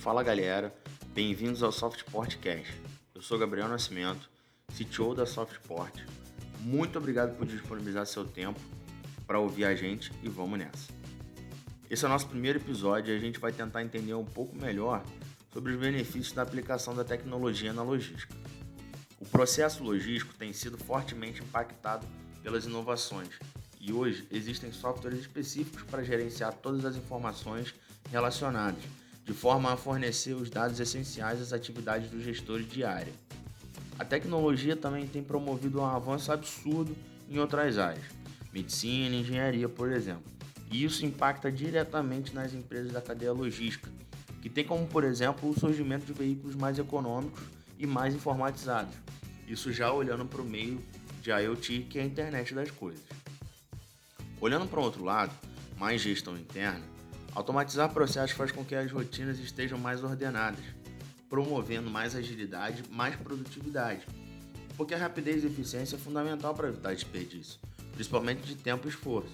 Fala galera, bem-vindos ao Softportcast. Eu sou Gabriel Nascimento, CTO da Softport. Muito obrigado por disponibilizar seu tempo para ouvir a gente e vamos nessa. Esse é o nosso primeiro episódio e a gente vai tentar entender um pouco melhor sobre os benefícios da aplicação da tecnologia na logística. O processo logístico tem sido fortemente impactado pelas inovações e hoje existem softwares específicos para gerenciar todas as informações relacionadas, de forma a fornecer os dados essenciais às atividades dos gestores de área. A tecnologia também tem promovido um avanço absurdo em outras áreas, medicina e engenharia, por exemplo e isso impacta diretamente nas empresas da cadeia logística, que tem como, por exemplo, o surgimento de veículos mais econômicos e mais informatizados. Isso já olhando para o meio de IoT, que é a internet das coisas. Olhando para o outro lado, mais gestão interna, automatizar processos faz com que as rotinas estejam mais ordenadas, promovendo mais agilidade, mais produtividade, porque a rapidez e eficiência é fundamental para evitar desperdício, principalmente de tempo e esforço.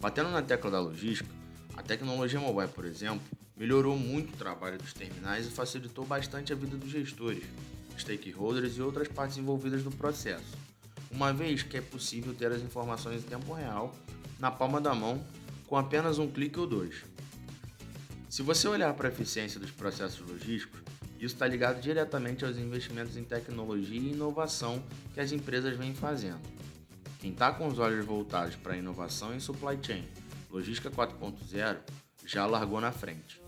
Batendo na tecla da logística, a tecnologia mobile, por exemplo, melhorou muito o trabalho dos terminais e facilitou bastante a vida dos gestores, stakeholders e outras partes envolvidas no processo, uma vez que é possível ter as informações em tempo real, na palma da mão, com apenas um clique ou dois. Se você olhar para a eficiência dos processos logísticos, isso está ligado diretamente aos investimentos em tecnologia e inovação que as empresas vêm fazendo. Quem está com os olhos voltados para a inovação em supply chain, logística 4.0, já largou na frente.